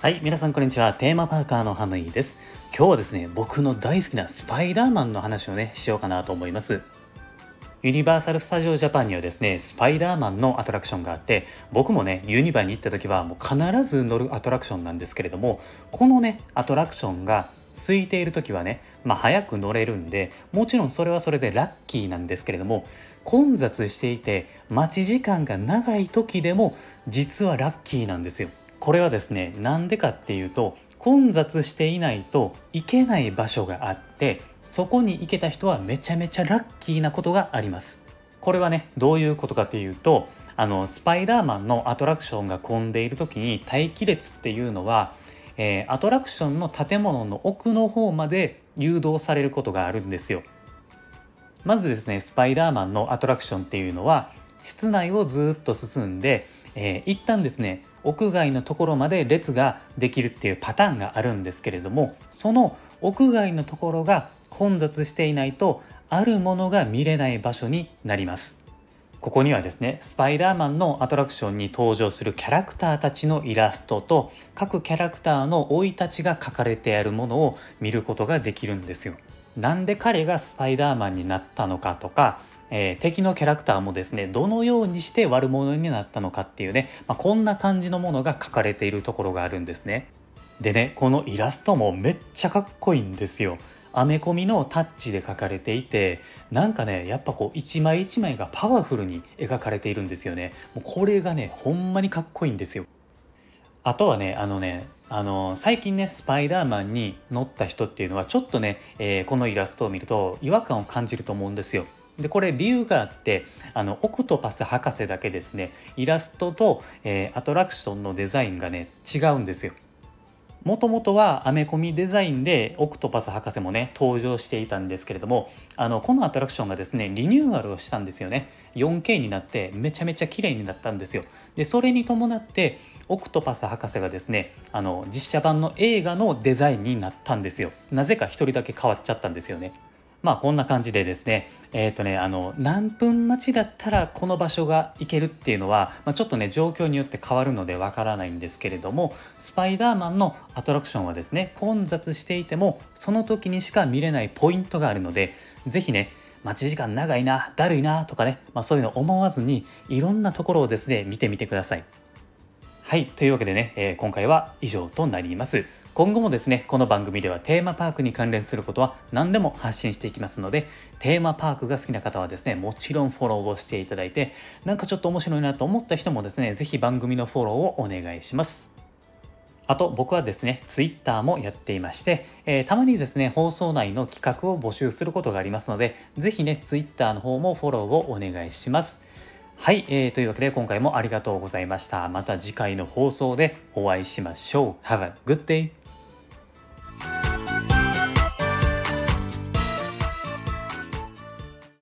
はい皆さんこんにちは。テーマパーカーのハムイです。今日はですね僕の大好きなスパイダーマンの話をねしようかなと思います。ユニバーサル・スタジオ・ジャパンにはですね、スパイダーマンのアトラクションがあって、僕もね、ユニバに行った時はもう必ず乗るアトラクションなんですけれども、このね、アトラクションが空いている時はね、まあ、早く乗れるんで、もちろんそれはそれでラッキーなんですけれども、混雑していて待ち時間が長い時でも実はラッキーなんですよ。これはですね、なんでかっていうと、混雑していないといけない場所があって、そこに行けた人はめちゃめちゃラッキーなことがあります。これはね、どういうことかっていうと、あの、スパイダーマンのアトラクションが混んでいる時に待機列っていうのは、えー、アトラクションの建物の奥の方まで誘導されることがあるんですよ。まずですねスパイダーマンのアトラクションっていうのは室内をずっと進んで、えー、一旦ですね屋外のところまで列ができるっていうパターンがあるんですけれどもその屋外のところが混雑していないとあるものが見れない場所になりますここにはですねスパイダーマンのアトラクションに登場するキャラクターたちのイラストと各キャラクターの生い立ちが書かれてあるものを見ることができるんですよ。なんで彼がスパイダーマンになったのかとか、えー、敵のキャラクターもですねどのようにして悪者になったのかっていうね、まあ、こんな感じのものが書かれているところがあるんですね。でねこのイラストもめっちゃかっこいいんですよ。アメコミのタッチで描かれていてなんかねやっぱこう一枚一枚がパワフルに描かれているんですよねもうこれがねほんまにかっこいいんですよあとはねあのねあの最近ねスパイダーマンに乗った人っていうのはちょっとね、えー、このイラストを見ると違和感を感じると思うんですよ。でこれ理由があってあのオクトパス博士だけですねイラストと、えー、アトラクションのデザインがね違うんですよ。もともとはアメコミデザインでオクトパス博士もね登場していたんですけれどもあのこのアトラクションがですねリニューアルをしたんですよね。4K になってめちゃめちゃ綺麗になったんですよ。でそれに伴ってオクトパス博士がですねあの実写版の映画のデザインになったんですよ。なぜか1人だけ変わっちゃったんですよね。まあこんな感じでですねえっ、ー、とねあの何分待ちだったらこの場所が行けるっていうのは、まあ、ちょっとね状況によって変わるのでわからないんですけれどもスパイダーマンのアトラクションはですね混雑していてもその時にしか見れないポイントがあるので是非ね待ち時間長いなだるいなとかね、まあ、そういうの思わずにいろんなところをですね見てみてください。はい、というわけでね、えー、今回は以上となります。今後もですね、この番組ではテーマパークに関連することは何でも発信していきますので、テーマパークが好きな方はですね、もちろんフォローをしていただいて、なんかちょっと面白いなと思った人もですね、ぜひ番組のフォローをお願いします。あと僕はですね、Twitter もやっていまして、えー、たまにですね、放送内の企画を募集することがありますので、ぜひね、Twitter の方もフォローをお願いします。はい、えー、というわけで今回もありがとうございました。また次回の放送でお会いしましょう。Have a good day!